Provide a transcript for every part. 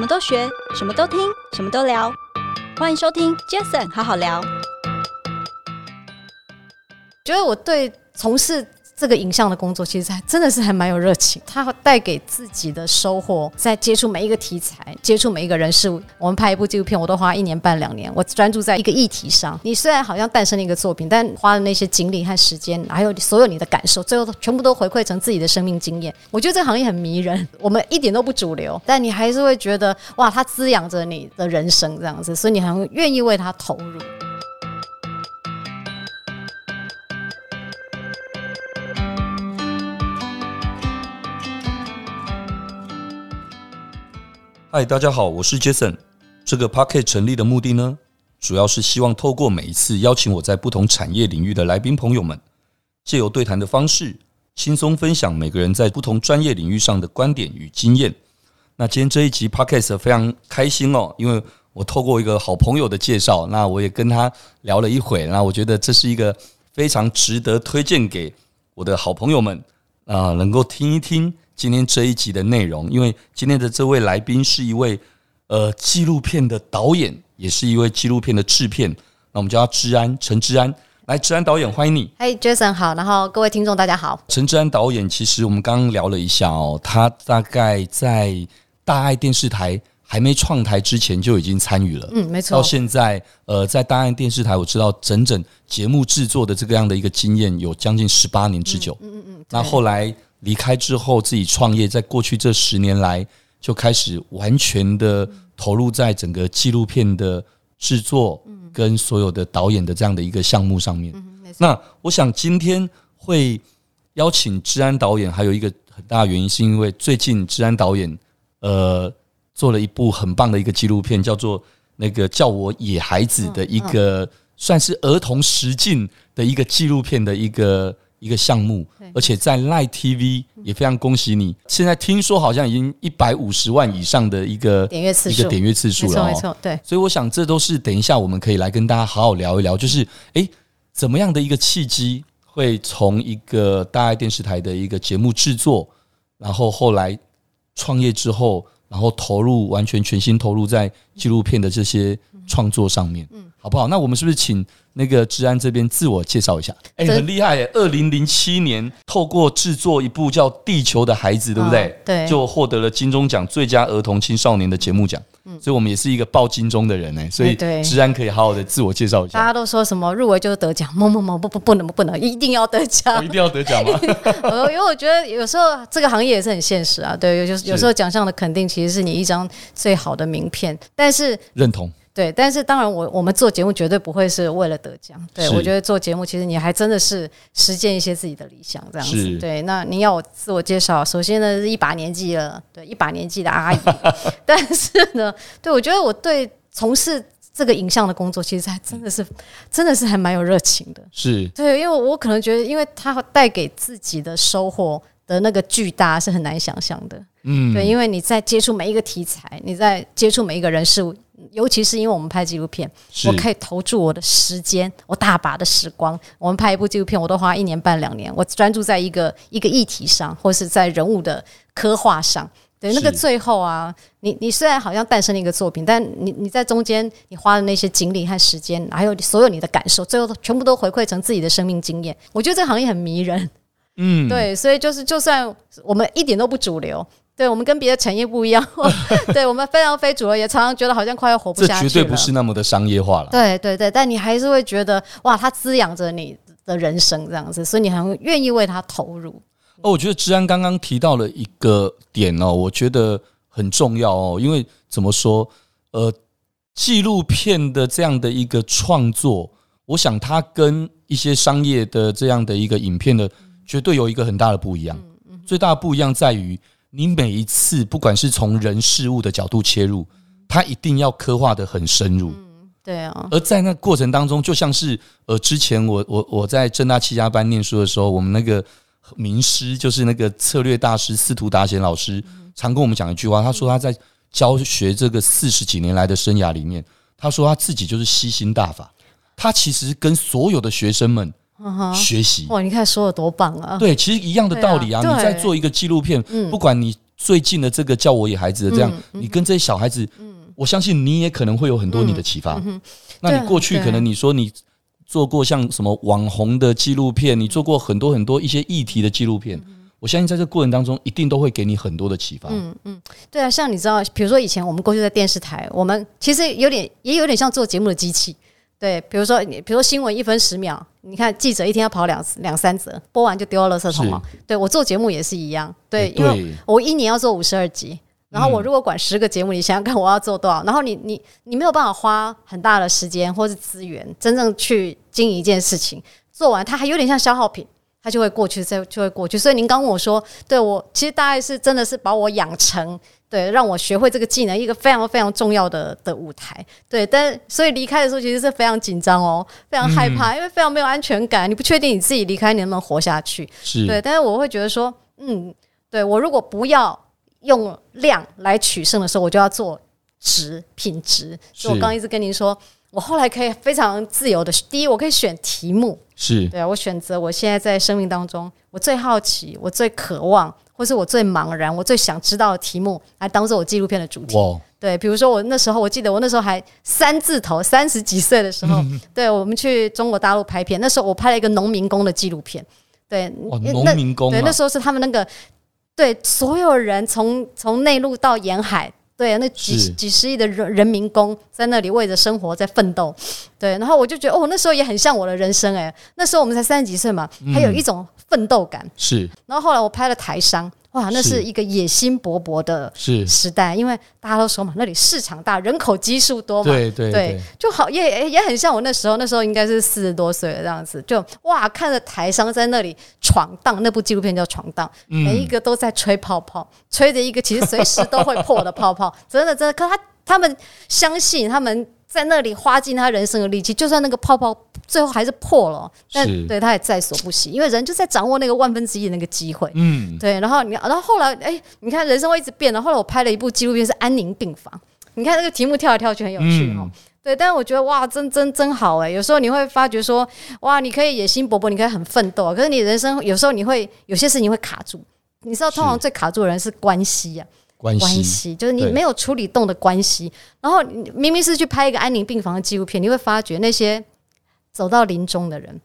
什么都学，什么都听，什么都聊。欢迎收听 Jason 好好聊。觉得我对从事这个影像的工作，其实还真的是还蛮有热情。它带给自己的收获，在接触每一个题材，接触每一个人事物。我们拍一部纪录片，我都花一年半两年，我专注在一个议题上。你虽然好像诞生了一个作品，但花的那些精力和时间，还有所有你的感受，最后全部都回馈成自己的生命经验。我觉得这个行业很迷人，我们一点都不主流，但你还是会觉得哇，它滋养着你的人生这样子，所以你很愿意为它投入。嗨，大家好，我是 Jason。这个 Podcast 成立的目的呢，主要是希望透过每一次邀请我在不同产业领域的来宾朋友们，借由对谈的方式，轻松分享每个人在不同专业领域上的观点与经验。那今天这一集 Podcast 非常开心哦，因为我透过一个好朋友的介绍，那我也跟他聊了一会，那我觉得这是一个非常值得推荐给我的好朋友们啊，能够听一听。今天这一集的内容，因为今天的这位来宾是一位呃纪录片的导演，也是一位纪录片的制片。那我们叫他治安，陈治安。来，治安导演，欢迎你。嘿，Jason 好，然后各位听众大家好。陈治安导演，其实我们刚刚聊了一下哦，他大概在大爱电视台还没创台之前就已经参与了。嗯，没错。到现在，呃，在大爱电视台，我知道整整节目制作的这个样的一个经验有将近十八年之久。嗯嗯嗯。那后来。离开之后，自己创业，在过去这十年来，就开始完全的投入在整个纪录片的制作跟所有的导演的这样的一个项目上面。那我想今天会邀请治安导演，还有一个很大的原因，是因为最近治安导演呃做了一部很棒的一个纪录片，叫做那个叫我野孩子的一个算是儿童实境的一个纪录片的一个。一个项目，而且在 Line TV 也非常恭喜你。现在听说好像已经一百五十万以上的一个点阅次数，一个点阅次数了。没错，对。所以我想，这都是等一下我们可以来跟大家好好聊一聊，就是诶，怎么样的一个契机，会从一个大爱电视台的一个节目制作，然后后来创业之后，然后投入完全全心投入在纪录片的这些创作上面，嗯，好不好？那我们是不是请？那个治安这边自我介绍一下，哎，很厉害哎！二零零七年透过制作一部叫《地球的孩子》，对不对？对，就获得了金钟奖最佳儿童青少年的节目奖。嗯，所以我们也是一个报金钟的人哎，所以治安可以好好的自我介绍一下。大家都说什么入围就是得奖，某某某不不不能不能一定要得奖，一定要得奖吗？因为我觉得有时候这个行业也是很现实啊。对，有有有时候奖项的肯定其实是你一张最好的名片，但是认同。对，但是当然我，我我们做节目绝对不会是为了得奖。对，我觉得做节目，其实你还真的是实践一些自己的理想，这样子。对，那您要我自我介绍，首先呢是一把年纪了，对，一把年纪的阿姨。但是呢，对我觉得我对从事这个影像的工作，其实还真的是真的是还蛮有热情的。是对，因为我可能觉得，因为它带给自己的收获的那个巨大，是很难想象的。嗯，对，因为你在接触每一个题材，你在接触每一个人事物。尤其是因为我们拍纪录片，我可以投注我的时间，我大把的时光。我们拍一部纪录片，我都花一年半两年。我专注在一个一个议题上，或是在人物的刻画上。对，那个最后啊，你你虽然好像诞生了一个作品，但你你在中间你花的那些精力和时间，还有所有你的感受，最后都全部都回馈成自己的生命经验。我觉得这个行业很迷人。嗯，对，所以就是就算我们一点都不主流。对，我们跟别的产业不一样，对，我们非常非主流，也常常觉得好像快要活不下去了。这绝对不是那么的商业化了。对对对，但你还是会觉得哇，它滋养着你的人生这样子，所以你很愿意为它投入。哦，我觉得治安刚刚提到了一个点哦，我觉得很重要哦，因为怎么说，呃，纪录片的这样的一个创作，我想它跟一些商业的这样的一个影片的，绝对有一个很大的不一样。最大的不一样在于。你每一次，不管是从人事物的角度切入，它一定要刻画得很深入。嗯，对啊。而在那过程当中，就像是呃，之前我我我在正大七家班念书的时候，我们那个名师就是那个策略大师司徒达贤老师，常跟我们讲一句话。他说他在教学这个四十几年来的生涯里面，他说他自己就是吸星大法。他其实跟所有的学生们。学习哇！你看说的多棒啊！对，其实一样的道理啊。你在做一个纪录片，不管你最近的这个叫我野孩子的这样，你跟这些小孩子，我相信你也可能会有很多你的启发。那你过去可能你说你做过像什么网红的纪录片，你做过很多很多一些议题的纪录片。我相信在这个过程当中，一定都会给你很多的启发。嗯嗯，对啊，像你知道，比如说以前我们过去在电视台，我们其实有点也有点像做节目的机器。对，比如说你，比如说新闻一分十秒，你看记者一天要跑两两三折，播完就丢到垃圾桶了。对，我做节目也是一样，对，因为我一年要做五十二集，然后我如果管十个节目，你想想看我要做多少？然后你你你没有办法花很大的时间或是资源，真正去经营一件事情，做完它还有点像消耗品。他就会过去，再就会过去。所以您刚问我说，对我其实大概是真的是把我养成，对，让我学会这个技能，一个非常非常重要的的舞台。对，但所以离开的时候其实是非常紧张哦，非常害怕，因为非常没有安全感。你不确定你自己离开你能不能活下去。是对，但是我会觉得说，嗯，对我如果不要用量来取胜的时候，我就要做值品质。所以我刚刚一直跟您说。我后来可以非常自由的，第一，我可以选题目，是。对啊，我选择我现在在生命当中我最好奇、我最渴望，或是我最茫然、我最想知道的题目，来当做我纪录片的主题。哇对，比如说我那时候，我记得我那时候还三字头，三十几岁的时候，嗯、对我们去中国大陆拍片，那时候我拍了一个农民工的纪录片，对，农民工、啊，对，那时候是他们那个，对，所有人从从内陆到沿海。对，那几是几十亿的人人民工在那里为着生活在奋斗，对，然后我就觉得哦，那时候也很像我的人生哎，那时候我们才三十几岁嘛，还有一种奋斗感。嗯、是，然后后来我拍了台商。哇，那是一个野心勃勃的时代，因为大家都说嘛，那里市场大，人口基数多嘛，对对对，就好也也很像我那时候，那时候应该是四十多岁了这样子，就哇，看着台商在那里闯荡，那部纪录片叫《闯荡》，每一个都在吹泡泡，吹着一个其实随时都会破的泡泡，真的真的，可他他们相信他们。在那里花尽他人生的力气，就算那个泡泡最后还是破了，但对他也在所不惜，因为人就在掌握那个万分之一的那个机会。嗯，对。然后你，然后后来，哎，你看人生会一直变的。后来我拍了一部纪录片，是安宁病房。你看那个题目跳来跳去很有趣哦。对，但是我觉得哇，真真真好哎。有时候你会发觉说，哇，你可以野心勃勃，你可以很奋斗，可是你人生有时候你会有些事情会卡住。你知道，通常最卡住的人是关系呀。关系。就是你没有处理动的关系，然后明明是去拍一个安宁病房的纪录片，你会发觉那些走到临终的人，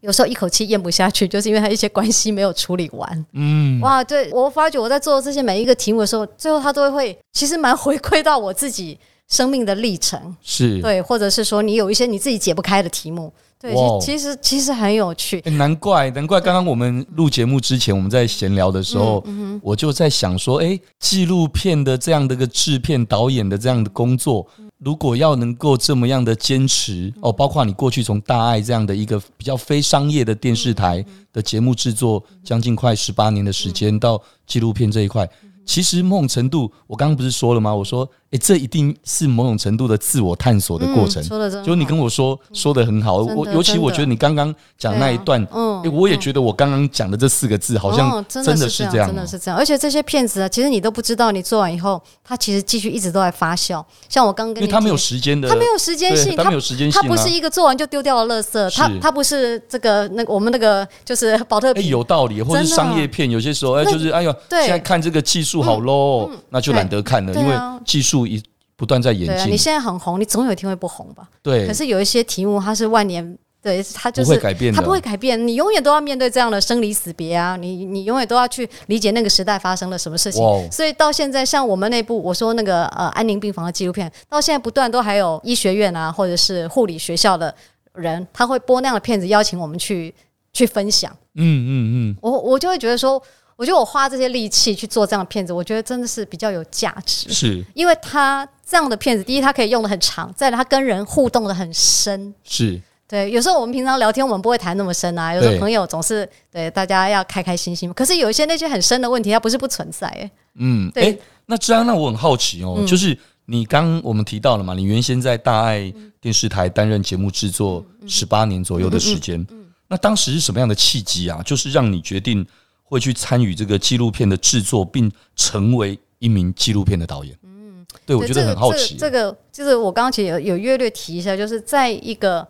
有时候一口气咽不下去，就是因为他一些关系没有处理完。嗯，哇，对，我发觉我在做这些每一个题目的时候，最后他都会其实蛮回馈到我自己生命的历程，是。对，或者是说你有一些你自己解不开的题目。对，其实其实很有趣。难怪难怪，刚刚我们录节目之前，我们在闲聊的时候，我就在想说，哎，纪录片的这样的一个制片导演的这样的工作，如果要能够这么样的坚持哦，包括你过去从大爱这样的一个比较非商业的电视台的节目制作，将近快十八年的时间到纪录片这一块。其实某种程度，我刚刚不是说了吗？我说，哎，这一定是某种程度的自我探索的过程。说的真好，就你跟我说说的很好。我尤其我觉得你刚刚讲那一段，嗯，我也觉得我刚刚讲的这四个字好像真的是这样，真的是这样。而且这些骗子啊，其实你都不知道，你做完以后，他其实继续一直都在发酵。像我刚刚跟你，因为他没有时间的，他没有时间性，他没有时间性，它不是一个做完就丢掉的垃圾，他他不是这个那个我们那个就是保特有道理，或者是商业片，有些时候哎，就是哎呦，现在看这个技术好 low。那就懒得看了，因为技术一不断在演进。你现在很红，你总有一天会不红吧？对。可是有一些题目，它是万年，对，它就是不会改变，它不会改变。你永远都要面对这样的生离死别啊！你你永远都要去理解那个时代发生了什么事情。所以到现在，像我们那部我说那个呃安宁病房的纪录片，到现在不断都还有医学院啊，或者是护理学校的人，他会播那样的片子，邀请我们去去分享。嗯嗯嗯。我我就会觉得说。我觉得我花这些力气去做这样的片子，我觉得真的是比较有价值。是，因为他这样的片子，第一，他可以用的很长；再来，他跟人互动的很深。是，对。有时候我们平常聊天，我们不会谈那么深啊。有时候朋友总是对大家要开开心心。可是有一些那些很深的问题，它不是不存在。哎，嗯，对。那这样，那我很好奇哦，就是你刚我们提到了嘛，你原先在大爱电视台担任节目制作十八年左右的时间，那当时是什么样的契机啊？就是让你决定。会去参与这个纪录片的制作，并成为一名纪录片的导演。嗯，对，我觉得很好奇。这个、这个、就是我刚刚其实有有略略提一下，就是在一个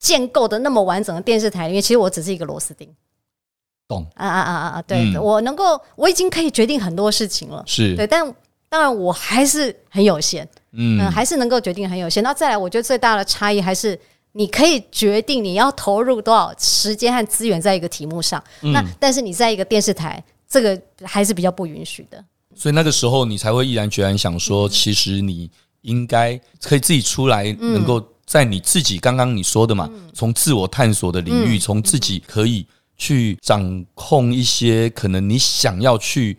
建构的那么完整的电视台里面，其实我只是一个螺丝钉。懂啊啊啊啊啊！对、嗯、我能够，我已经可以决定很多事情了，是对，但当然我还是很有限，嗯，嗯，还是能够决定很有限。那再来，我觉得最大的差异还是你可以决定你要投入多少时间和资源在一个题目上，嗯、那但是你在一个电视台，这个还是比较不允许的。所以那个时候你才会毅然决然想说，嗯、其实你应该可以自己出来，能够在你自己刚刚你说的嘛，从、嗯、自我探索的领域，从、嗯、自己可以。去掌控一些可能你想要去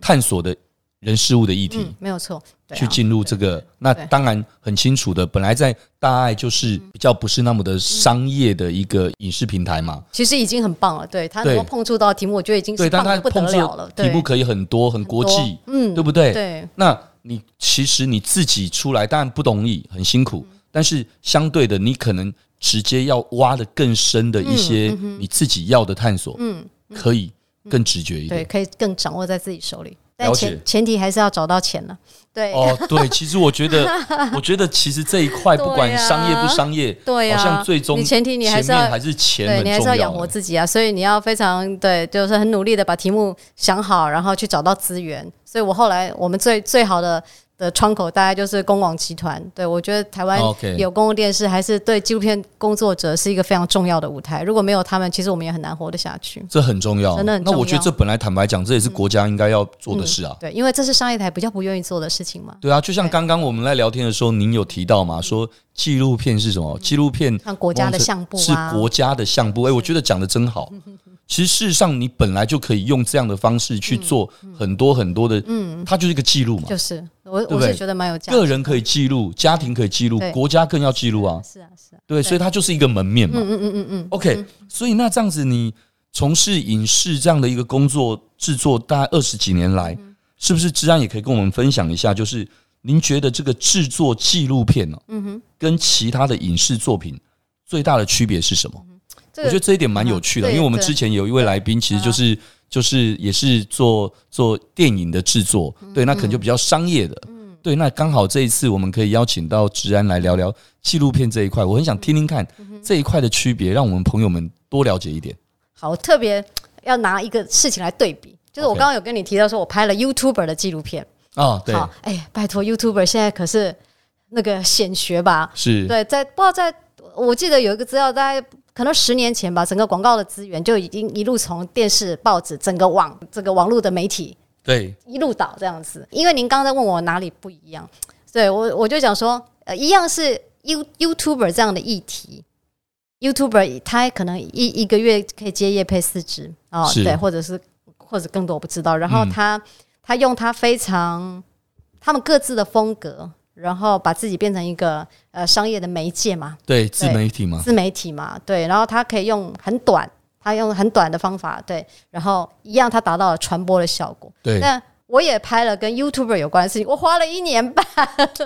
探索的人事物的议题，嗯、没有错。去进入这个，那当然很清楚的。本来在大爱就是比较不是那么的商业的一个影视平台嘛，其实已经很棒了。对，他能够碰触到题目，我觉得已经是棒得不得了了。题目可以很多，很国际，嗯，对不对？对。那你其实你自己出来，当然不容易，很辛苦。但是相对的，你可能。直接要挖的更深的一些你自己要的探索，嗯，可以更直觉一点，对，可以更掌握在自己手里。但前前提还是要找到钱了，对。哦，对，其实我觉得，我觉得其实这一块不管商业不商业，对呀，好像最终前提你还是要还是钱，对，你还是要养活自己啊。所以你要非常对，就是很努力的把题目想好，然后去找到资源。所以我后来我们最最好的。的窗口大概就是公广集团，对，我觉得台湾有公共电视，还是对纪录片工作者是一个非常重要的舞台。如果没有他们，其实我们也很难活得下去。这很重要，真的很重要。那我觉得这本来坦白讲，这也是国家应该要做的事啊。嗯嗯、对，因为这是商业台比较不愿意做的事情嘛。对啊，就像刚刚我们在聊天的时候，您有提到嘛，说纪录片是什么？纪录片像国家的相簿、啊、是国家的相簿。哎，我觉得讲的真好。其实事实上，你本来就可以用这样的方式去做很多很多的，嗯，它就是一个记录嘛。就是我我是觉得蛮有价值。个人可以记录，家庭可以记录，国家更要记录啊。是啊，是啊。对，所以它就是一个门面嘛。嗯嗯嗯嗯 OK，所以那这样子，你从事影视这样的一个工作制作，大概二十几年来，是不是治安也可以跟我们分享一下？就是您觉得这个制作纪录片呢，嗯哼，跟其他的影视作品最大的区别是什么？我觉得这一点蛮有趣的，因为我们之前有一位来宾，其实就是就是也是做做电影的制作，对，那可能就比较商业的，对，那刚好这一次我们可以邀请到职安来聊聊纪录片这一块，我很想听听看这一块的区别，让我们朋友们多了解一点。好，我特别要拿一个事情来对比，就是我刚刚有跟你提到说，我拍了 YouTuber 的纪录片啊，对，哎，拜托 YouTuber 现在可是那个显学吧？是对，在不知道在，我记得有一个资料大概。可能十年前吧，整个广告的资源就已经一路从电视、报纸，整个网这个网络的媒体，对，一路倒这样子。因为您刚才问我哪里不一样，对我我就讲说，呃，一样是 You YouTuber 这样的议题，YouTuber 他可能一一个月可以接业配四支哦，对，或者是或者更多我不知道。然后他、嗯、他用他非常他们各自的风格。然后把自己变成一个呃商业的媒介嘛，对，自媒体嘛，自媒体嘛，对。然后他可以用很短，他用很短的方法，对。然后一样，他达到了传播的效果。对。那我也拍了跟 YouTuber 有关的事情，我花了一年半。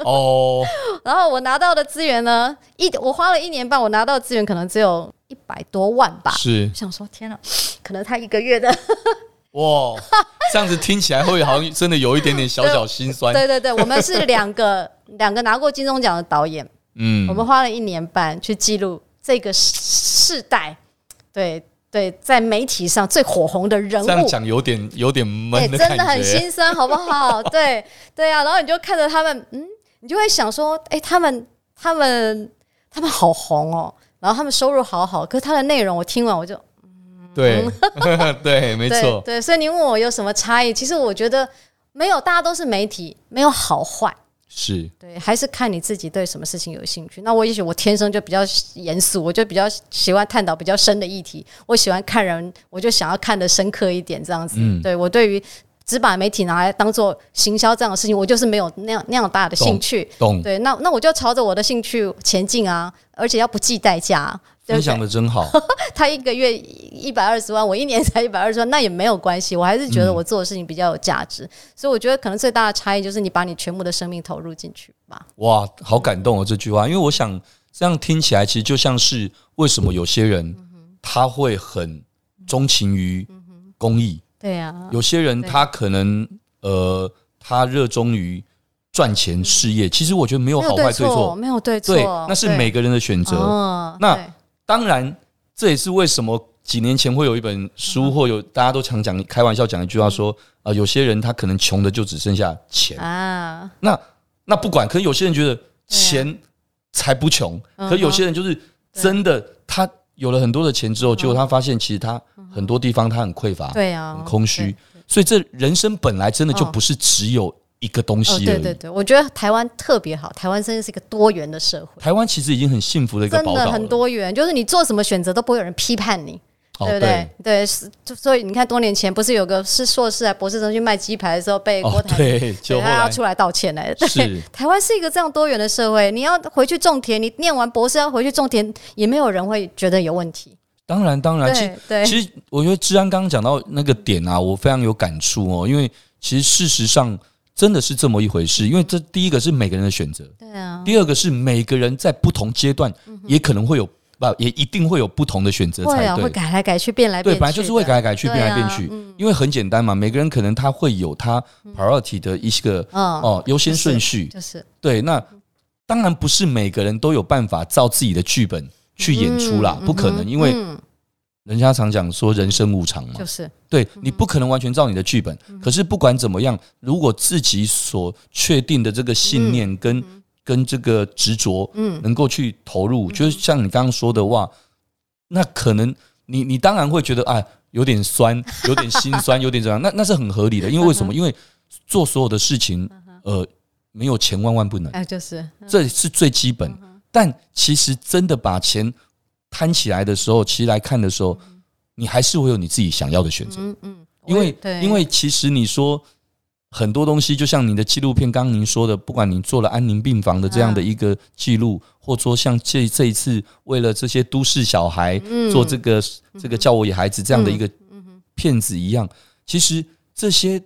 哦。然后我拿到的资源呢，一我花了一年半，我拿到的资源可能只有一百多万吧。是。我想说，天哪，可能他一个月的。哇，这样子听起来会好像真的有一点点小小心酸。对对对，我们是两个两个拿过金钟奖的导演，嗯，我们花了一年半去记录这个世代，对对，在媒体上最火红的人物。这样讲有点有点闷真的很心酸，好不好？对对啊，然后你就看着他们，嗯，你就会想说，哎，他们他们他们好红哦，然后他们收入好好，可是他的内容我听完我就。对，对，没错，对，所以你问我有什么差异？其实我觉得没有，大家都是媒体，没有好坏，是对，还是看你自己对什么事情有兴趣。那我也许我天生就比较严肃，我就比较喜欢探讨比较深的议题，我喜欢看人，我就想要看得深刻一点，这样子。嗯，对我对于只把媒体拿来当做行销这样的事情，我就是没有那样那样大的兴趣。懂，对，那那我就朝着我的兴趣前进啊，而且要不计代价。分享的真好，他一个月一百二十万，我一年才 一百二十万，那也没有关系，我还是觉得我做的事情比较有价值，嗯、所以我觉得可能最大的差异就是你把你全部的生命投入进去吧。哇，好感动哦这句话，因为我想这样听起来其实就像是为什么有些人他会很钟情于公益，对呀，有些人他可能呃他热衷于赚钱事业，其实我觉得没有好坏对错，没有对错，对，那是每个人的选择，那。当然，这也是为什么几年前会有一本书，或有大家都常讲开玩笑讲一句话说，啊，有些人他可能穷的就只剩下钱。啊。那那不管，可能有些人觉得钱才不穷，可有些人就是真的，他有了很多的钱之后，结果他发现其实他很多地方他很匮乏，对啊，很空虚。所以这人生本来真的就不是只有一个东西而已。对对对，我觉得台湾特别好，台湾真的是一个多元的社会。台湾其实已经很幸福的一个宝岛了，真的很多元，就是你做什么选择都不会有人批判你。对不对？对，是，所以你看，多年前不是有个是硕士啊、博士生去卖鸡排的时候被郭台铭，对，他要出来道歉来。对，台湾是一个这样多元的社会，你要回去种田，你念完博士要回去种田，也没有人会觉得有问题。当然，当然，其实，其实我觉得治安刚刚讲到那个点啊，我非常有感触哦，因为其实事实上真的是这么一回事，因为这第一个是每个人的选择，对啊，第二个是每个人在不同阶段也可能会有。不，也一定会有不同的选择才对。会啊，会改来改去，变来变去。对，本来就是会改来改去，变来变去。因为很简单嘛，每个人可能他会有他 priority 的一些个哦优先顺序。就是对，那当然不是每个人都有办法照自己的剧本去演出啦，不可能，因为人家常讲说人生无常嘛。就是。对，你不可能完全照你的剧本。可是不管怎么样，如果自己所确定的这个信念跟跟这个执着，嗯，能够去投入，嗯、就是像你刚刚说的话，那可能你你当然会觉得啊，有点酸，有点心酸，有点怎样？那那是很合理的，因为为什么？因为做所有的事情，呃，没有钱万万不能，哎，就是。这是最基本。但其实真的把钱摊起来的时候，其实来看的时候，你还是会有你自己想要的选择，嗯嗯，因为因为其实你说。很多东西，就像你的纪录片，刚刚您说的，不管你做了安宁病房的这样的一个记录，或者说像这这一次为了这些都市小孩做这个这个叫我野孩子这样的一个片子一样，其实这些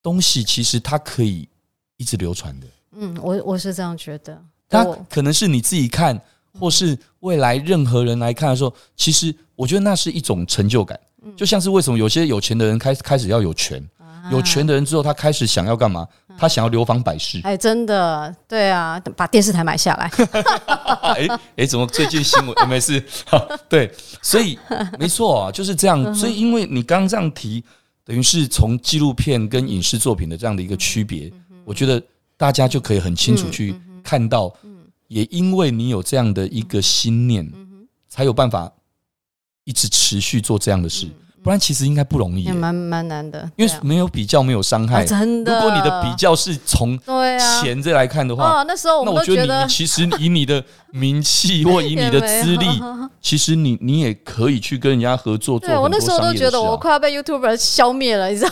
东西其实它可以一直流传的。嗯，我我是这样觉得。它可能是你自己看，或是未来任何人来看的时候，其实我觉得那是一种成就感。就像是为什么有些有钱的人开开始要有权。有权的人之后，他开始想要干嘛？他想要流芳百世。哎，真的，对啊，把电视台买下来。哎哎，怎么最近新闻 没事？对，所以没错啊，就是这样。所以，因为你刚刚这样提，等于是从纪录片跟影视作品的这样的一个区别，我觉得大家就可以很清楚去看到。也因为你有这样的一个心念，才有办法一直持续做这样的事。不然其实应该不容易，也蛮蛮难的，因为没有比较没有伤害。真的，如果你的比较是从钱这来看的话，那时候那我觉得你其实以你的名气 或以你的资历，其实你你也可以去跟人家合作做。对，我那时候都觉得我快要被 YouTuber 消灭了，你知道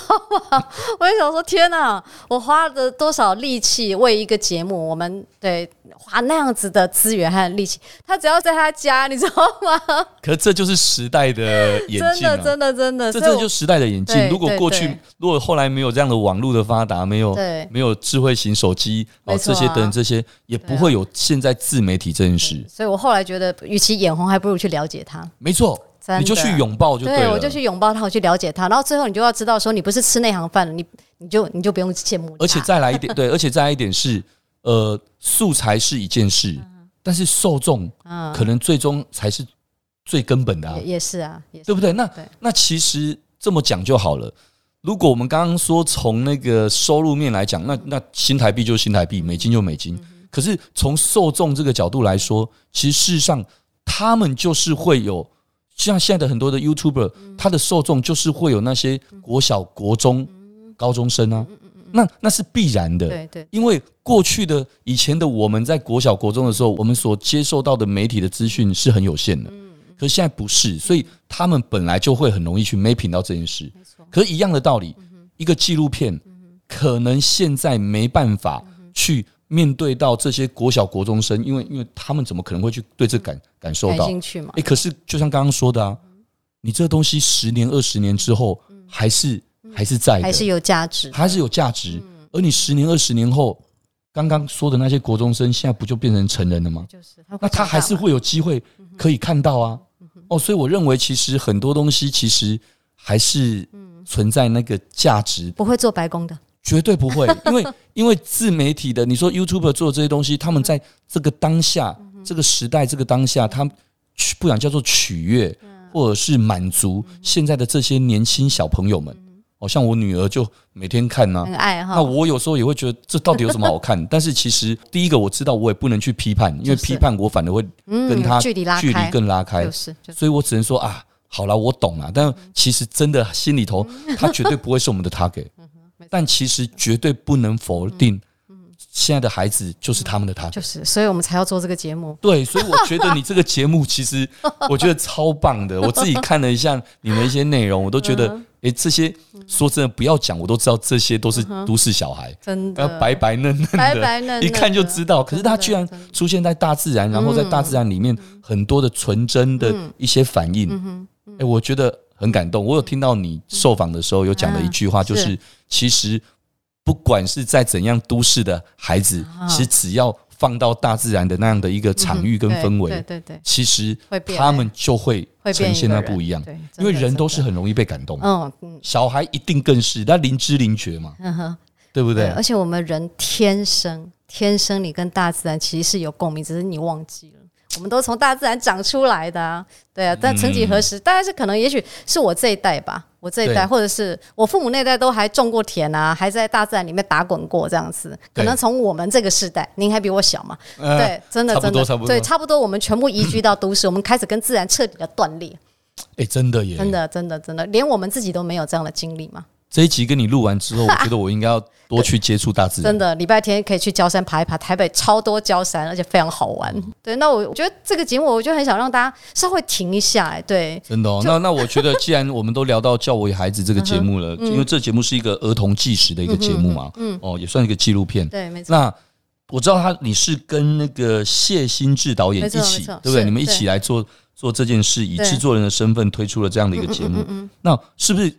吗？我也想说，天哪，我花了多少力气为一个节目，我们对。花那样子的资源和力气，他只要在他家，你知道吗？可这就是时代的演进，啊，真的，真的，真的，这这就时代的演进。如果过去，如果后来没有这样的网络的发达，没有没有智慧型手机，哦，这些等这些，也不会有现在自媒体这件事。所以我后来觉得，与其眼红，还不如去了解它。没错，你就去拥抱就对了。对，我就去拥抱他，我去了解他，然后最后你就要知道，说你不是吃那行饭的，你你就你就不用羡慕。而且再来一点，对，而且再来一点是。呃，素材是一件事，但是受众可能最终才是最根本的啊。也是啊，对不对？那那其实这么讲就好了。如果我们刚刚说从那个收入面来讲，那那新台币就是新台币，美金就美金。可是从受众这个角度来说，其实事实上他们就是会有像现在的很多的 YouTuber，他的受众就是会有那些国小、国中、高中生啊。那那是必然的，对对，因为过去的以前的我们在国小国中的时候，我们所接受到的媒体的资讯是很有限的，嗯，可是现在不是，所以他们本来就会很容易去 mapping 到这件事。可是一样的道理，一个纪录片可能现在没办法去面对到这些国小国中生，因为因为他们怎么可能会去对这感感受到？兴趣嘛？哎，可是就像刚刚说的啊，你这个东西十年二十年之后还是。还是在，还是有价值，还是有价值。而你十年、二十年后，刚刚说的那些国中生，现在不就变成成人了吗？就是，那他还是会有机会可以看到啊。哦，所以我认为，其实很多东西其实还是存在那个价值，不会做白工的，绝对不会。因为因为自媒体的，你说 YouTuber 做这些东西，他们在这个当下、这个时代、这个当下，他们不想叫做取悦。或者是满足现在的这些年轻小朋友们。哦，像我女儿就每天看呐，很爱哈。那我有时候也会觉得这到底有什么好看？但是其实第一个我知道，我也不能去批判，因为批判我反而会跟他距离拉距离更拉开。就是，所以我只能说啊，好了，我懂了。但其实真的心里头，他绝对不会是我们的 target。但其实绝对不能否定。现在的孩子就是他们的他，就是，所以我们才要做这个节目。对，所以我觉得你这个节目其实 我觉得超棒的。我自己看了一下你的一些内容，我都觉得，哎，这些说真的不要讲，我都知道这些都是都市小孩，真的。白白嫩嫩的，一看就知道。可是他居然出现在大自然，然后在大自然里面很多的纯真的一些反应，哎，我觉得很感动。我有听到你受访的时候有讲的一句话，就是其实。不管是在怎样都市的孩子，其实只要放到大自然的那样的一个场域跟氛围，对对对，其实他们就会呈现那不一样。因为人都是很容易被感动，嗯嗯，小孩一定更是，他灵知灵觉嘛，嗯哼，对不对？而且我们人天生天生你跟大自然其实是有共鸣，只是你忘记了。我们都从大自然长出来的，啊，对啊。但曾几何时，大概是可能，也许是我这一代吧，我这一代，或者是我父母那代，都还种过田啊，还在大自然里面打滚过这样子。可能从我们这个世代，您还比我小嘛？对，真的，真的，对，差不多。我们全部移居到都市，我们开始跟自然彻底的断裂。哎，真的耶，真的，真的，真的，连我们自己都没有这样的经历吗？这一集跟你录完之后，我觉得我应该要多去接触大自然。真的，礼拜天可以去郊山爬一爬，台北超多焦山，而且非常好玩。对，那我我觉得这个节目，我就很想让大家稍微停一下。哎，对，真的。哦。那那我觉得，既然我们都聊到《教我孩子》这个节目了，因为这节目是一个儿童纪实的一个节目嘛，嗯，哦，也算是一个纪录片。对，没错。那我知道他，你是跟那个谢欣志导演一起，对不对？你们一起来做做这件事，以制作人的身份推出了这样的一个节目。那是不是？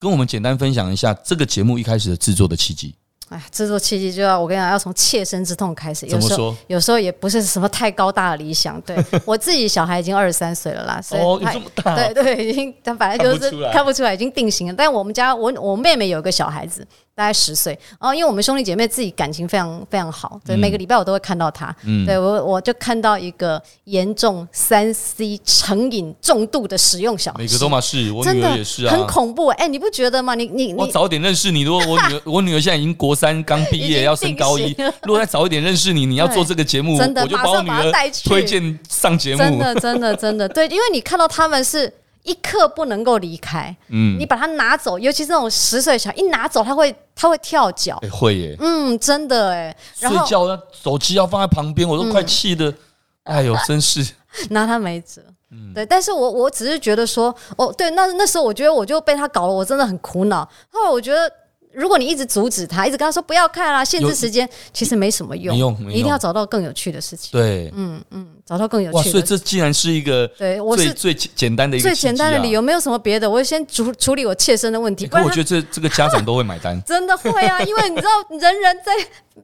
跟我们简单分享一下这个节目一开始的制作的契机。哎，制作契机就要我跟你讲，要从切身之痛开始。有时候，有时候也不是什么太高大的理想。对 我自己，小孩已经二十三岁了啦，所以哦，这么大，对对，已经他反正就是看不出来，已经定型了。但我们家，我我妹妹有一个小孩子。大概十岁，然后因为我们兄弟姐妹自己感情非常非常好，对，每个礼拜我都会看到他，嗯，对我我就看到一个严重三 C 成瘾重度的使用小孩，每个都嘛是，我女儿也是啊，很恐怖。哎，你不觉得吗？你你我早点认识你，如果我女儿 我女儿现在已经国三刚毕业要升高一，如果再早一点认识你，你要做这个节目，真的，我就把我女儿带去推荐上节目，真的真的真的。对，因为你看到他们是。一刻不能够离开，嗯，你把它拿走，尤其是那种十岁小孩，一拿走他会他会跳脚，欸，会耶，嗯，真的哎，睡觉那手机要放在旁边，我都快气的，嗯，哎呦，真是。拿他没辙，嗯，对，但是我我只是觉得说，哦，对，那那时候我觉得我就被他搞了，我真的很苦恼，后来我觉得。如果你一直阻止他，一直跟他说不要看啦，限制时间，其实没什么用。一定要找到更有趣的事情。对，嗯嗯，找到更有趣的。哇，所以这既然是一个对我是最简单的一个最简单的理由，没有什么别的。我先处处理我切身的问题。可我觉得这这个家长都会买单，真的会啊，因为你知道，人人在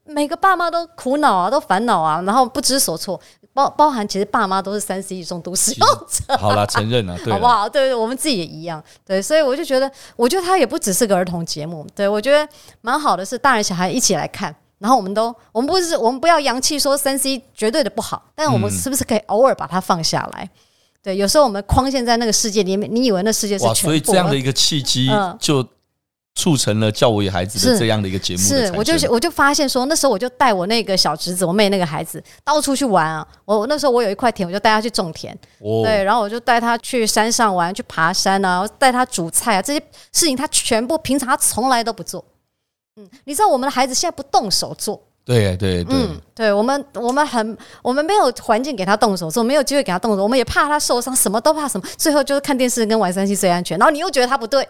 每个爸妈都苦恼啊，都烦恼啊，然后不知所措。包包含其实爸妈都是三 C 重度使用者，好啦，承认了，对，好不好？对对，我们自己也一样，对，所以我就觉得，我觉得它也不只是个儿童节目，对，我觉得蛮好的，是大人小孩一起来看，然后我们都，我们不是，我们不要扬弃说三 C 绝对的不好，但我们是不是可以偶尔把它放下来？对，有时候我们框限在那个世界里面，你以为那世界是全部，所以这样的一个契机就。促成了教我与孩子的这样的一个节目是，是，我就我就发现说，那时候我就带我那个小侄子，我妹那个孩子到处去玩啊。我那时候我有一块田，我就带他去种田，哦、对，然后我就带他去山上玩，去爬山啊，带他煮菜啊，这些事情他全部平常他从来都不做。嗯，你知道我们的孩子现在不动手做，对对对，嗯，对我们我们很我们没有环境给他动手做，没有机会给他动手，我们也怕他受伤，什么都怕什么，最后就是看电视跟玩三 C 最安全。然后你又觉得他不对。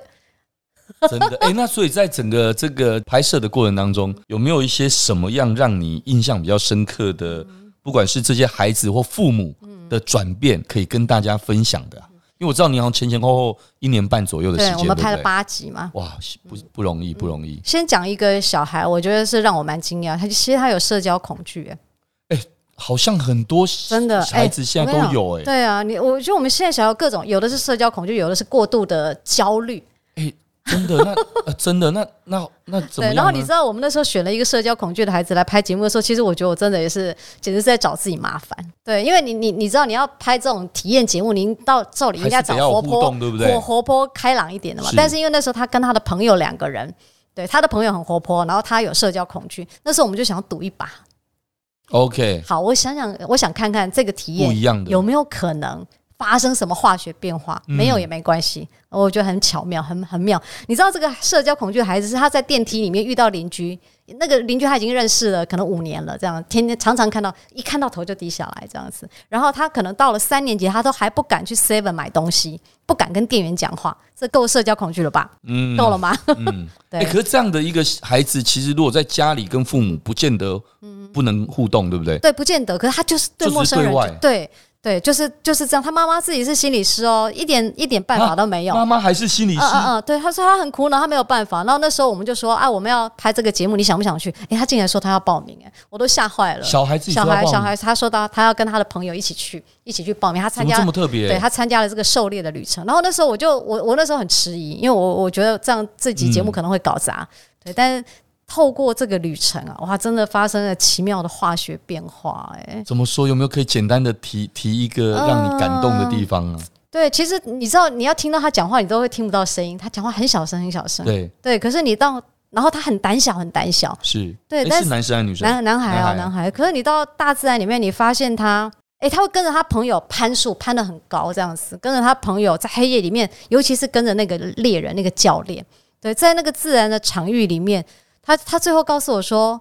真的哎、欸，那所以在整个这个拍摄的过程当中，有没有一些什么样让你印象比较深刻的？不管是这些孩子或父母的转变，可以跟大家分享的、啊？因为我知道你好像前前后后一年半左右的时间，对，我们拍了八集嘛。哇，不不容易，不容易。先讲一个小孩，我觉得是让我蛮惊讶，他其实他有社交恐惧，哎，好像很多真的孩子现在都有，哎，对啊，你我觉得我们现在小孩各种，有的是社交恐惧，有的是过度的焦虑，哎。真真的，那、呃、真的，那那那怎么样？对，然后你知道，我们那时候选了一个社交恐惧的孩子来拍节目的时候，其实我觉得我真的也是，简直是在找自己麻烦。对，因为你你你知道，你要拍这种体验节目，您到照理应该找活泼，对不对？活活泼开朗一点的嘛。但是因为那时候他跟他的朋友两个人，对，他的朋友很活泼，然后他有社交恐惧，那时候我们就想要赌一把。OK，好，我想想，我想看看这个体验不一样的有没有可能。发生什么化学变化？没有也没关系，嗯、我觉得很巧妙，很很妙。你知道这个社交恐惧的孩子是他在电梯里面遇到邻居，那个邻居他已经认识了，可能五年了，这样天天常常看到，一看到头就低下来这样子。然后他可能到了三年级，他都还不敢去 Seven 买东西，不敢跟店员讲话，这够社交恐惧了吧？嗯，够了吗？嗯，对、欸。可是这样的一个孩子，其实如果在家里跟父母，不见得不能互动，对不对？对，不见得。可是他就是对陌生人，对，对。就是就是这样。他妈妈自己是心理师哦，一点一点办法都没有。妈妈还是心理师。嗯嗯，对，他说他很苦恼，他没有办法。然后那时候我们就说啊，我们要拍这个节目，你想不想去？哎，他竟然说他要报名，哎，我都吓坏了。小孩子，小孩，小孩，他说他他要跟他的朋友一起去，一起去报名。他参加这么特别，对他参加了这个狩猎的旅程。然后那时候我就我我那时候很迟疑，因为我我觉得这样这集节目可能会搞砸。嗯、对，但是。透过这个旅程啊，哇，真的发生了奇妙的化学变化，哎，怎么说？有没有可以简单的提提一个让你感动的地方啊？对，其实你知道，你要听到他讲话，你都会听不到声音，他讲话很小声，很小声。对对，可是你到，然后他很胆小，很胆小，是对，但是男生还是女生？男男孩啊，男孩。可是你到大自然里面，你发现他，哎，他会跟着他朋友攀树，攀得很高，这样子，跟着他朋友在黑夜里面，尤其是跟着那个猎人，那个教练，对，在那个自然的场域里面。他他最后告诉我说，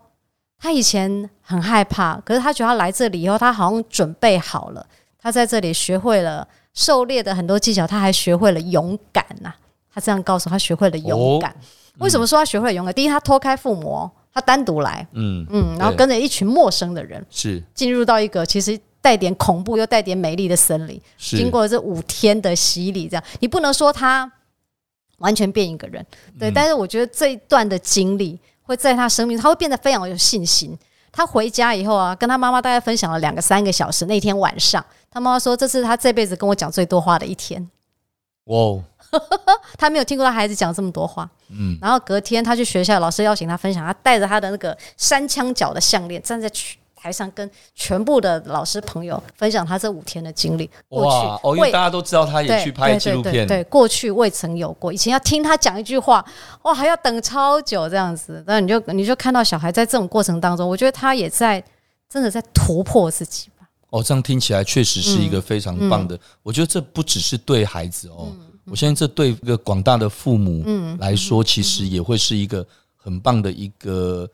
他以前很害怕，可是他觉得他来这里以后，他好像准备好了。他在这里学会了狩猎的很多技巧，他还学会了勇敢呐、啊。他这样告诉我，他学会了勇敢。哦嗯、为什么说他学会了勇敢？第一，他脱开父母，他单独来，嗯嗯，然后跟着一群陌生的人，是进入到一个其实带点恐怖又带点美丽的森林。是经过这五天的洗礼，这样你不能说他完全变一个人，对。嗯、但是我觉得这一段的经历。会在他生命，他会变得非常有信心。他回家以后啊，跟他妈妈大概分享了两个三个小时。那天晚上，他妈妈说：“这是他这辈子跟我讲最多话的一天。”哇，他没有听过他孩子讲这么多话。嗯，然后隔天他去学校，老师邀请他分享，他带着他的那个山羌角的项链站在去。台上跟全部的老师朋友分享他这五天的经历。过去哇，哦，因为大家都知道他也去拍纪录片，对，过去未曾有过。以前要听他讲一句话，哇，还要等超久这样子。那你就你就看到小孩在这种过程当中，我觉得他也在真的在突破自己吧。哦，这样听起来确实是一个非常棒的。嗯嗯、我觉得这不只是对孩子哦，嗯、我相信这对一个广大的父母来说，其实也会是一个很棒的一个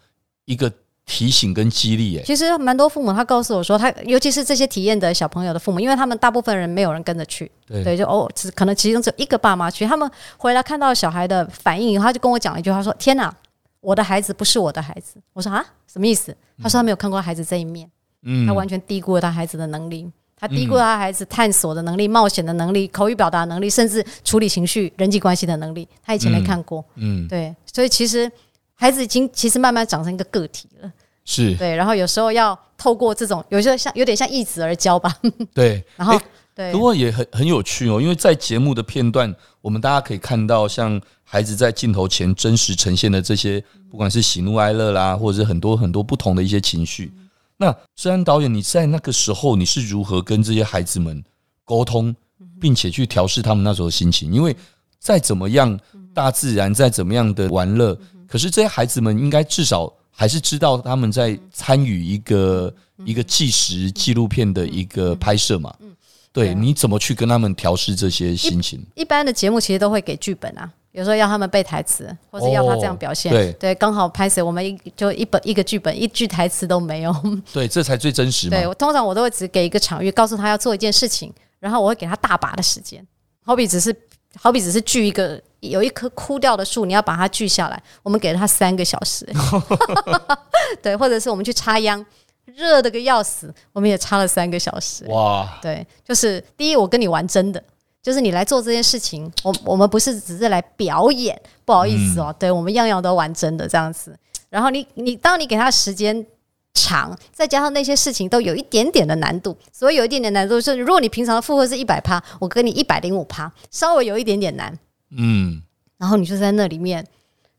一个。提醒跟激励，哎，其实蛮多父母他告诉我说，他尤其是这些体验的小朋友的父母，因为他们大部分人没有人跟着去，对，对，就哦，只可能其中只有一个爸妈去，他们回来看到小孩的反应以后，他就跟我讲了一句话，说：“天哪，我的孩子不是我的孩子。”我说：“啊，什么意思？”他说：“他没有看过孩子这一面，嗯，他完全低估了他孩子的能力，他低估了他孩子探索的能力、冒险的能力、口语表达能力，甚至处理情绪、人际关系的能力，他以前没看过，嗯，对，所以其实。”孩子已经其实慢慢长成一个个体了，是对，然后有时候要透过这种，有些像有点像一子而教吧，对，然后、欸、对，不过也很很有趣哦，因为在节目的片段，我们大家可以看到，像孩子在镜头前真实呈现的这些，不管是喜怒哀乐啦，或者是很多很多不同的一些情绪。那虽然导演你在那个时候你是如何跟这些孩子们沟通，并且去调试他们那时候的心情？因为再怎么样大自然，再怎么样的玩乐。可是这些孩子们应该至少还是知道他们在参与一个一个纪实纪录片的一个拍摄嘛？对，你怎么去跟他们调试这些心情？一般的节目其实都会给剧本啊，有时候要他们背台词，或者要他这样表现。对对，刚好拍摄我们一就一本一个剧本，一句台词都没有。对，这才最真实嘛。对，我通常我都会只给一个场域，告诉他要做一件事情，然后我会给他大把的时间，好比只是好比只是锯一个。有一棵枯掉的树，你要把它锯下来，我们给了它三个小时，对，或者是我们去插秧，热的个要死，我们也插了三个小时。哇，对，就是第一，我跟你玩真的，就是你来做这件事情，我我们不是只是来表演，不好意思哦，嗯、对我们样样都玩真的这样子。然后你你当你给他时间长，再加上那些事情都有一点点的难度，所以有一点点难度是，如果你平常的负荷是一百趴，我给你一百零五趴，稍微有一点点难。嗯，然后你就在那里面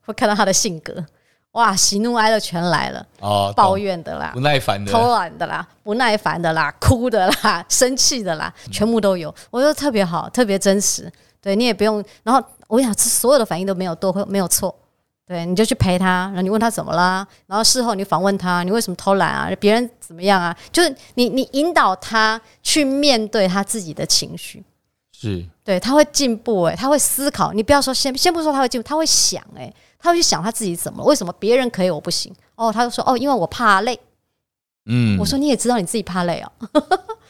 会看到他的性格。哇，喜怒哀乐全来了哦，抱怨的啦，不耐烦的，偷懒的啦，不耐烦的啦，哭的啦，生气的啦，全部都有。我觉得特别好，特别真实。对，你也不用，然后我想，这所有的反应都没有都会没有错。对，你就去陪他，然后你问他怎么啦，然后事后你访问他，你为什么偷懒啊？别人怎么样啊？就是你你引导他去面对他自己的情绪，是对，他会进步诶，他会思考。你不要说先先不说他会进步，他会想诶。他会去想他自己怎么，为什么别人可以我不行？哦，他就说哦，因为我怕累。嗯，我说你也知道你自己怕累哦。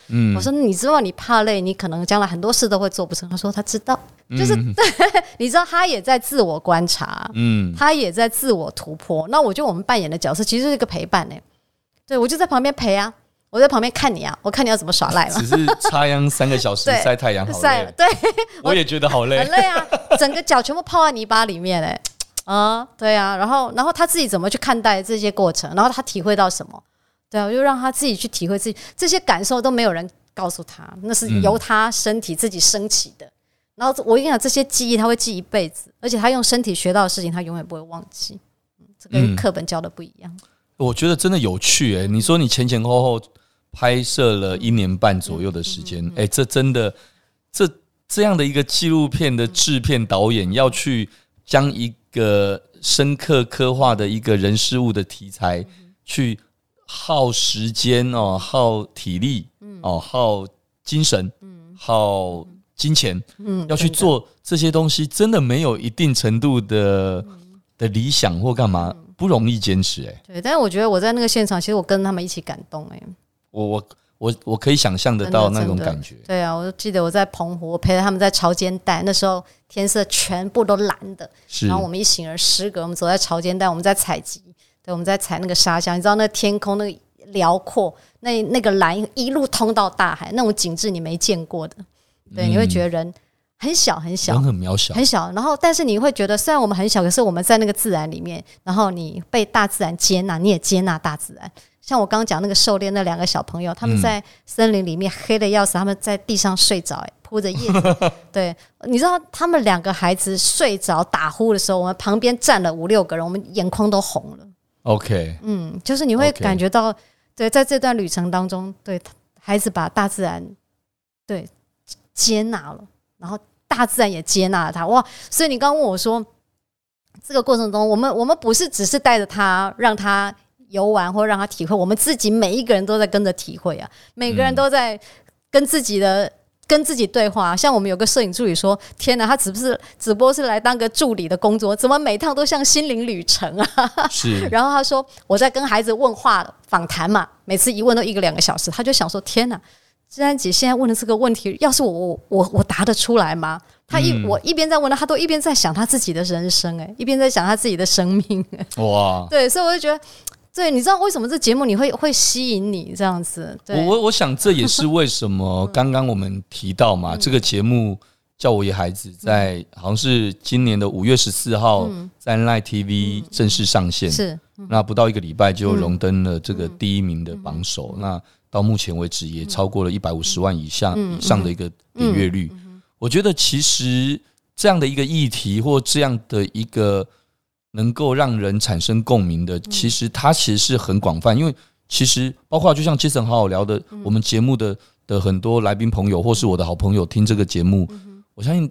嗯，我说你知道你怕累，你可能将来很多事都会做不成。他说他知道，就是、嗯、你知道他也在自我观察，嗯，他也在自我突破。那我觉得我们扮演的角色其实是一个陪伴呢。对，我就在旁边陪啊，我在旁边看你啊，我看你要怎么耍赖嘛。只是插秧三个小时 晒太阳，好累。对，我也觉得好累，很累啊，整个脚全部泡在泥巴里面哎。啊，对啊，然后，然后他自己怎么去看待这些过程，然后他体会到什么？对啊，我就让他自己去体会自己这些感受，都没有人告诉他，那是由他身体自己升起的。嗯、然后我跟你讲，这些记忆他会记一辈子，而且他用身体学到的事情，他永远不会忘记。这跟课本教的不一样。我觉得真的有趣诶、欸！你说你前前后后拍摄了一年半左右的时间，哎、嗯嗯嗯嗯，这真的，这这样的一个纪录片的制片导演要去将一个深刻刻画的一个人事物的题材，去耗时间哦，耗体力，哦，耗精神，嗯耗金钱，嗯要去做这些东西，真的没有一定程度的的理想或干嘛，不容易坚持哎。对，但是我觉得我在那个现场，其实我跟他们一起感动哎。我我。我我可以想象得到那种感觉。对啊，我就记得我在澎湖，我陪着他们在潮间带，那时候天色全部都蓝的，是然后我们一行人十个，我们走在潮间带，我们在采集，对，我们在踩那个沙箱，你知道那天空那个辽阔，那那个蓝一路通到大海，那种景致你没见过的，对，嗯、你会觉得人很小很小，人很渺小，很小。然后，但是你会觉得，虽然我们很小，可是我们在那个自然里面，然后你被大自然接纳，你也接纳大自然。像我刚刚讲那个狩猎那两个小朋友，他们在森林里面黑的要死，他们在地上睡着，哎，铺着叶子。对，你知道他们两个孩子睡着打呼的时候，我们旁边站了五六个人，我们眼眶都红了。OK，嗯，就是你会感觉到，对，在这段旅程当中，对孩子把大自然对接纳了，然后大自然也接纳了他。哇，所以你刚刚问我说，这个过程中，我们我们不是只是带着他让他。游玩或让他体会，我们自己每一个人都在跟着体会啊，每个人都在跟自己的、嗯、跟自己对话。像我们有个摄影助理说：“天哪，他只不是只不过是来当个助理的工作，怎么每趟都像心灵旅程啊？”是。然后他说：“我在跟孩子问话访谈嘛，每次一问都一个两个小时。”他就想说：“天哪，志安姐现在问的这个问题，要是我我我我答得出来吗？”他一、嗯、我一边在问他，他都一边在想他自己的人生、欸，哎，一边在想他自己的生命、欸。哇，对，所以我就觉得。对，你知道为什么这节目你会会吸引你这样子？对，我我想这也是为什么 刚刚我们提到嘛，这个节目叫我野孩子，在好像是今年的五月十四号在 Line TV 正式上线，是那不到一个礼拜就荣登了这个第一名的榜首，那到目前为止也超过了一百五十万以下以上的一个点阅率。我觉得其实这样的一个议题或这样的一个。能够让人产生共鸣的，其实它其实是很广泛，因为其实包括就像杰森好好聊的，我们节目的的很多来宾朋友，或是我的好朋友听这个节目，我相信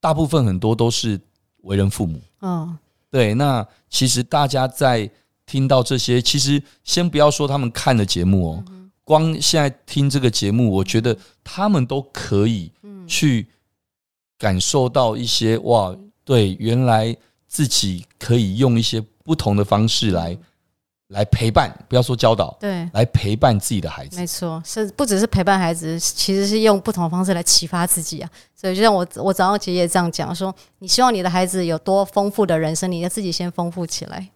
大部分很多都是为人父母。嗯，对。那其实大家在听到这些，其实先不要说他们看的节目哦，光现在听这个节目，我觉得他们都可以去感受到一些哇，对，原来。自己可以用一些不同的方式来来陪伴，不要说教导，对，来陪伴自己的孩子。没错，是不只是陪伴孩子，其实是用不同的方式来启发自己啊。所以就像我我早上其实也这样讲说，你希望你的孩子有多丰富的人生，你要自己先丰富起来。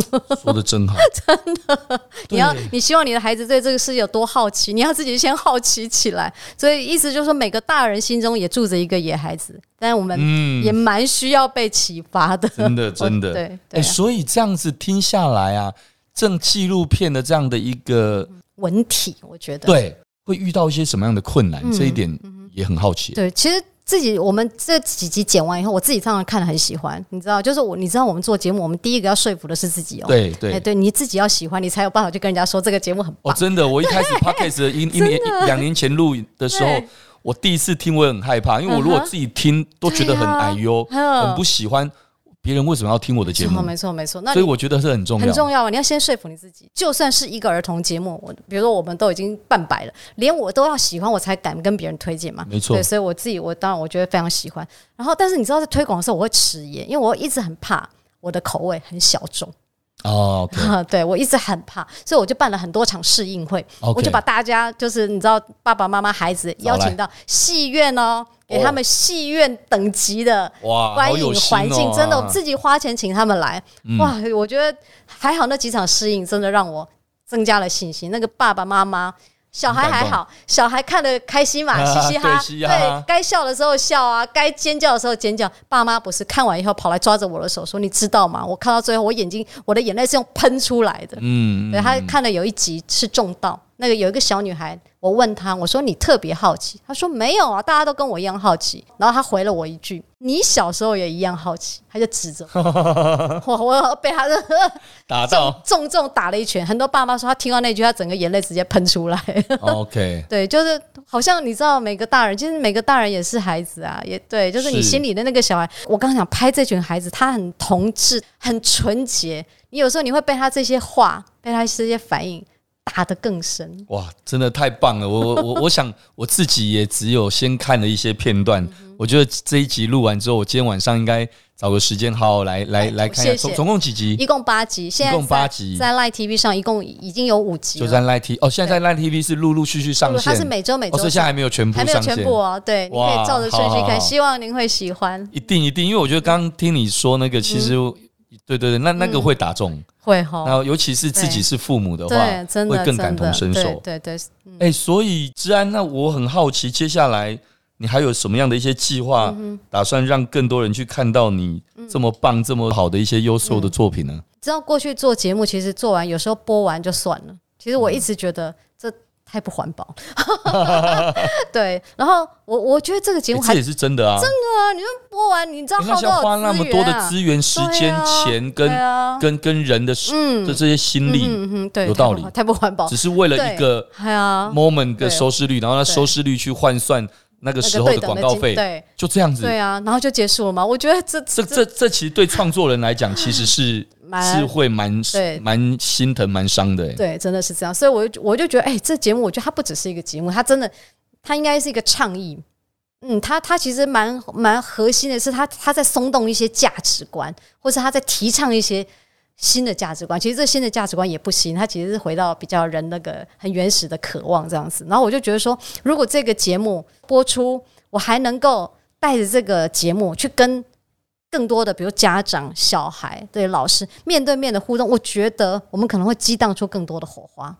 说的真好，真的。你要你希望你的孩子对这个世界有多好奇，你要自己先好奇起来。所以意思就是说，每个大人心中也住着一个野孩子，但是我们也蛮需要被启发的。真的，真的，对。哎，所以这样子听下来啊，正纪录片的这样的一个文体，我觉得对，会遇到一些什么样的困难？这一点也很好奇。对，其实。自己我们这几集剪完以后，我自己常常看了很喜欢，你知道，就是我你知道我们做节目，我们第一个要说服的是自己哦。对对，哎，对你自己要喜欢，你才有办法去跟人家说这个节目很棒。哦，真的，我一开始 Podcast 一一年两年前录的时候。我第一次听，我也很害怕，因为我如果自己听都觉得很哎呦，很不喜欢。别人为什么要听我的节目？没错，没错。那所以我觉得是很重要，很重要。你要先说服你自己，就算是一个儿童节目，我比如说我们都已经半百了，连我都要喜欢，我才敢跟别人推荐嘛。没错。对，所以我自己，我当然我觉得非常喜欢。然后，但是你知道，在推广的时候，我会迟疑，因为我一直很怕我的口味很小众。哦，okay、对，我一直很怕，所以我就办了很多场试映会我就把大家就是你知道爸爸妈妈孩子邀请到戏院哦，给他们戏院等级的观影环境，真的我自己花钱请他们来，哇，我觉得还好那几场试映真的让我增加了信心，那个爸爸妈妈。小孩还好，小孩看得开心嘛，嘻嘻哈。对，该笑的时候笑啊，该尖叫的时候尖叫。爸妈不是看完以后跑来抓着我的手说：“你知道吗？我看到最后，我眼睛，我的眼泪是用喷出来的。”嗯，对，他看了有一集是中道，那个有一个小女孩。我问她，我说你特别好奇，她说没有啊，大家都跟我一样好奇。然后她回了我一句：“你小时候也一样好奇。”她就指着我，我被他 打到重重打了一拳。很多爸妈说他听到那句，他整个眼泪直接喷出来。OK，对，就是好像你知道，每个大人其实每个大人也是孩子啊，也对，就是你心里的那个小孩。我刚想拍这群孩子，他很童稚，很纯洁。你有时候你会被他这些话，被他这些反应。打得更深哇！真的太棒了，我我 我想我自己也只有先看了一些片段。我觉得这一集录完之后，我今天晚上应该找个时间好好来来来看一下。总总共几集？一共八集。现在一共八集，在 Live TV 上一共已经有五集。就在 Live TV 哦，现在在 Live TV 是陆陆续续上线。它是每周每周，所以现在还没有全部。还没有全部哦，对，你可以照着顺序看。希望您会喜欢。一定一定，因为我觉得刚刚听你说那个，其实对对对，那那个会打中。会哈，然后尤其是自己是父母的话，会更感同身受。对对，哎，所以之安，那我很好奇，接下来你还有什么样的一些计划，打算让更多人去看到你这么棒、这么好的一些优秀的作品呢？知道过去做节目，其实做完有时候播完就算了。其实我一直觉得这。太不环保，对。然后我我觉得这个节目这也是真的啊，真的啊！你说播完，你知道花多少、啊、花那么多的资源、时间、钱跟、啊、跟跟人的嗯的这些心力，嗯嗯对，有道理。太不环保，只是为了一个 moment 的收视率，然后那收视率去换算那个时候的广告费，对，就这样子，对啊，然后就结束了嘛。我觉得这这这这其实对创作人来讲，其实是。是会蛮对蛮心疼蛮伤的，对，真的是这样，所以我就我就觉得，哎，这节目我觉得它不只是一个节目，它真的它应该是一个倡议，嗯，它它其实蛮蛮核心的是，它它在松动一些价值观，或是它在提倡一些新的价值观。其实这新的价值观也不新，它其实是回到比较人那个很原始的渴望这样子。然后我就觉得说，如果这个节目播出，我还能够带着这个节目去跟。更多的，比如家长、小孩对老师面对面的互动，我觉得我们可能会激荡出更多的火花。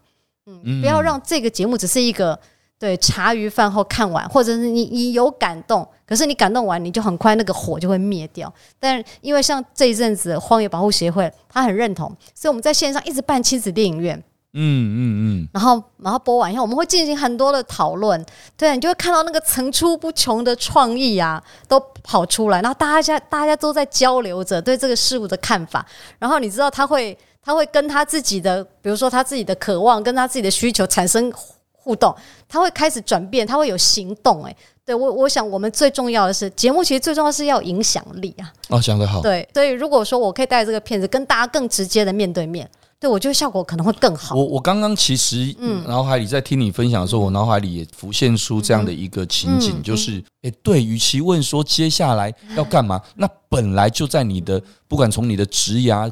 嗯，不要让这个节目只是一个对茶余饭后看完，或者是你你有感动，可是你感动完你就很快那个火就会灭掉。但因为像这一阵子荒野保护协会，他很认同，所以我们在线上一直办亲子电影院。嗯嗯嗯，然后然后播完以后，我们会进行很多的讨论，对，你就会看到那个层出不穷的创意啊，都跑出来，然后大家大家都在交流着对这个事物的看法，然后你知道他会他会跟他自己的，比如说他自己的渴望，跟他自己的需求产生互动，他会开始转变，他会有行动，哎，对我我想我们最重要的是节目，其实最重要的是要影响力啊。哦，讲得好。对，所以如果说我可以带这个片子跟大家更直接的面对面。对，我觉得效果可能会更好。我我刚刚其实脑海里在听你分享的时候，我脑海里也浮现出这样的一个情景，就是，诶，对，与其问说接下来要干嘛，那本来就在你的，不管从你的职涯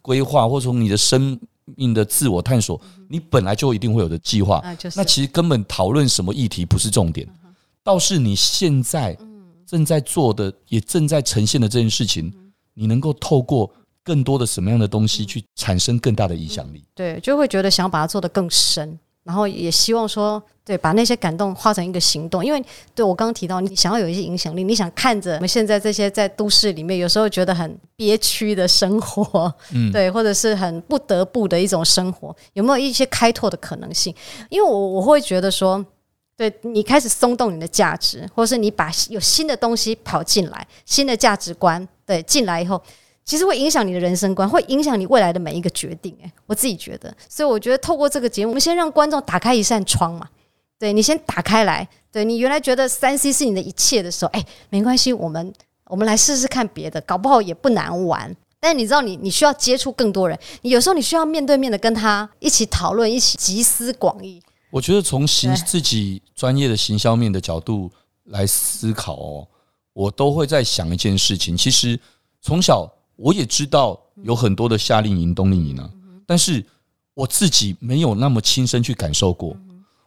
规划，或从你的生命的自我探索，你本来就一定会有的计划。那其实根本讨论什么议题不是重点，倒是你现在正在做的，也正在呈现的这件事情，你能够透过。更多的什么样的东西去产生更大的影响力？对，就会觉得想要把它做得更深，然后也希望说，对，把那些感动化成一个行动。因为对我刚刚提到，你想要有一些影响力，你想看着我们现在这些在都市里面有时候觉得很憋屈的生活，嗯，对，或者是很不得不的一种生活，有没有一些开拓的可能性？因为我我会觉得说，对你开始松动你的价值，或是你把有新的东西跑进来，新的价值观对进来以后，其实会影响你的人生观，会影响你未来的每一个决定。诶，我自己觉得，所以我觉得透过这个节目，我们先让观众打开一扇窗嘛，对你先打开来，对你原来觉得三 C 是你的一切的时候，哎，没关系，我们我们来试试看别的，搞不好也不难玩。但你知道你，你你需要接触更多人，你有时候你需要面对面的跟他一起讨论，一起集思广益。我觉得从行自己专业的行销面的角度来思考哦，我都会在想一件事情。其实从小我也知道有很多的夏令营、冬令营呢，但是我自己没有那么亲身去感受过，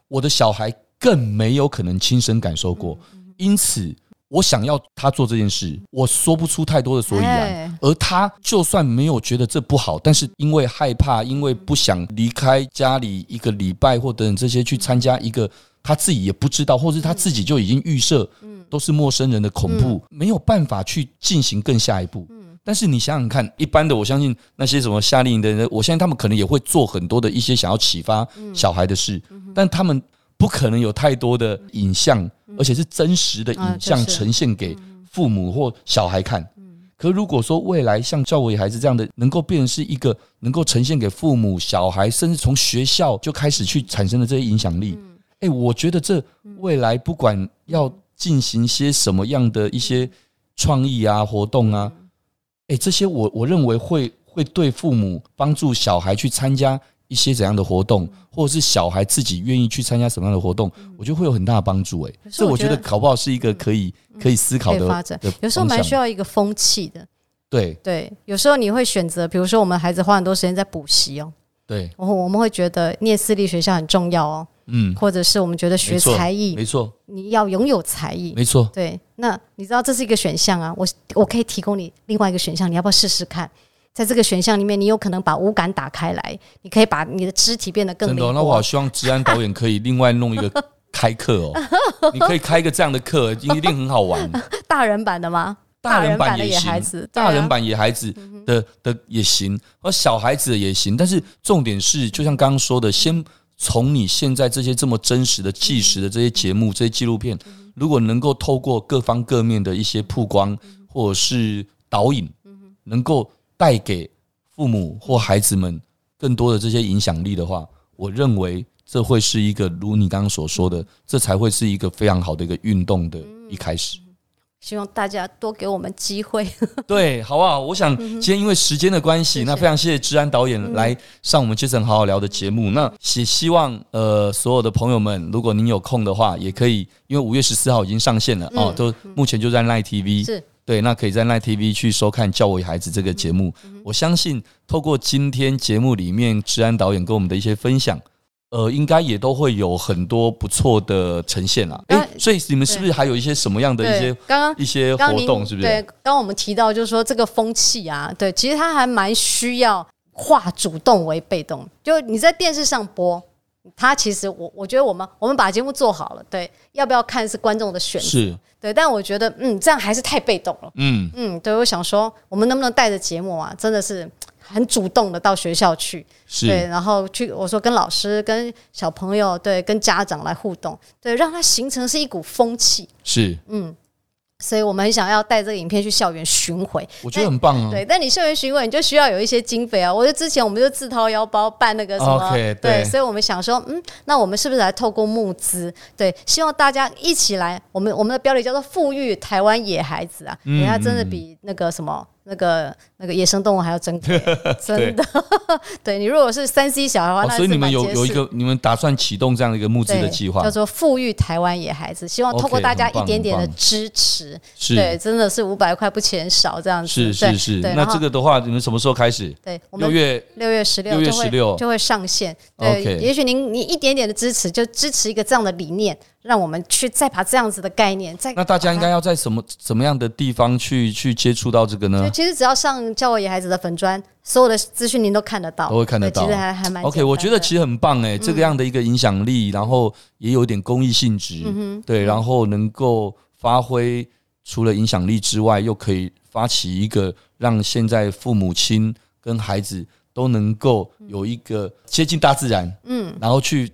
我的小孩更没有可能亲身感受过，因此。我想要他做这件事，我说不出太多的所以然。而他就算没有觉得这不好，但是因为害怕，因为不想离开家里一个礼拜或等等这些去参加一个他自己也不知道，或是他自己就已经预设，都是陌生人的恐怖，没有办法去进行更下一步。但是你想想看，一般的我相信那些什么夏令营的人，我相信他们可能也会做很多的一些想要启发小孩的事，但他们。不可能有太多的影像，而且是真实的影像呈现给父母或小孩看。可如果说未来像教我孩子这样的，能够变成是一个能够呈现给父母、小孩，甚至从学校就开始去产生的这些影响力，哎，我觉得这未来不管要进行些什么样的一些创意啊、活动啊，哎，这些我我认为会会对父母帮助小孩去参加。一些怎样的活动，或者是小孩自己愿意去参加什么样的活动，我觉得会有很大的帮助。哎，这我觉得考不好是一个可以可以思考的发展。有时候蛮需要一个风气的。对对，有时候你会选择，比如说我们孩子花很多时间在补习哦。对，我们会觉得念私立学校很重要哦。嗯，或者是我们觉得学才艺，没错，你要拥有才艺，没错。对，那你知道这是一个选项啊，我我可以提供你另外一个选项，你要不要试试看？在这个选项里面，你有可能把五感打开来，你可以把你的肢体变得更灵活。真的，那我好希望治安导演可以另外弄一个开课哦，你可以开一个这样的课，一定很好玩。大人版的吗？大人版野孩子，大人版野孩子的的也行，而小孩子的也行。但是重点是，就像刚刚说的，先从你现在这些这么真实的、纪实的这些节目、这些纪录片，如果能够透过各方各面的一些曝光，或者是导引，能够。带给父母或孩子们更多的这些影响力的话，我认为这会是一个如你刚刚所说的，这才会是一个非常好的一个运动的一开始。希望大家多给我们机会。对，好不好？我想今天因为时间的关系，那非常谢谢治安导演来上我们杰森好好聊的节目。那也希望呃所有的朋友们，如果您有空的话，也可以，因为五月十四号已经上线了哦，都目前就在 Line TV 是。对，那可以在 Line TV 去收看《教我孩子》这个节目。我相信，透过今天节目里面治安导演跟我们的一些分享，呃，应该也都会有很多不错的呈现啦。哎，所以你们是不是还有一些什么样的一些刚刚一些活动？是不是？对，刚刚我们提到就是说这个风气啊，对，其实它还蛮需要化主动为被动。就你在电视上播。他其实我我觉得我们我们把节目做好了，对，要不要看是观众的选择，是对，但我觉得嗯，这样还是太被动了，嗯嗯，对，我想说我们能不能带着节目啊，真的是很主动的到学校去，是对，然后去我说跟老师、跟小朋友、对，跟家长来互动，对，让它形成是一股风气，是嗯。所以我们很想要带这个影片去校园巡回，我觉得很棒啊。对，但你校园巡回，你就需要有一些经费啊。我觉得之前我们就自掏腰包办那个什么，对，所以我们想说，嗯，那我们是不是来透过募资？对，希望大家一起来。我们我们的标题叫做“富裕台湾野孩子”啊，人家真的比那个什么。那个那个野生动物还要珍贵，真的。对，你如果是三 C 小孩的话，那所以你们有有一个，你们打算启动这样的一个募资的计划，叫做“富裕台湾野孩子”。希望透过大家一点点的支持，对，真的是五百块不嫌少这样子。是是是。那这个的话，你们什么时候开始？对，六月六月十六，六月十六就会上线。对，也许您你一点点的支持，就支持一个这样的理念。让我们去再把这样子的概念再，那大家应该要在什么什么样的地方去去接触到这个呢？其实只要上教我野孩子的粉砖，所有的资讯您都看得到，都会看得到。其实还还蛮 OK，我觉得其实很棒哎，这个样的一个影响力，然后也有点公益性质，对，然后能够发挥除了影响力之外，又可以发起一个让现在父母亲跟孩子都能够有一个接近大自然，嗯，然后去。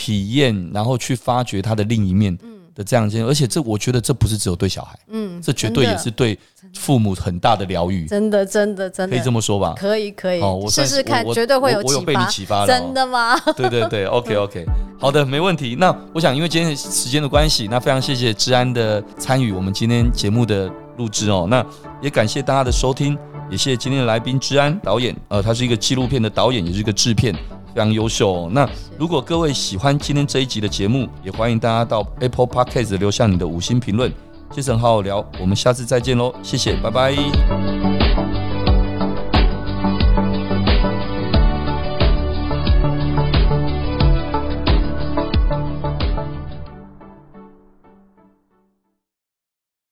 体验，然后去发掘他的另一面的这样一件，而且这我觉得这不是只有对小孩，嗯，这绝对也是对父母很大的疗愈，真的真的真的。可以这么说吧？可以可以，试试看，绝对会有。我有被你启发了，真的吗？对对对，OK OK，好的，没问题。那我想，因为今天时间的关系，那非常谢谢治安的参与，我们今天节目的录制哦，那也感谢大家的收听，也谢谢今天的来宾之安导演，呃，他是一个纪录片的导演，也是一个制片。非常优秀。那如果各位喜欢今天这一集的节目，也欢迎大家到 Apple Podcast 留下你的五星评论。杰森好好聊，我们下次再见喽，谢谢，拜拜。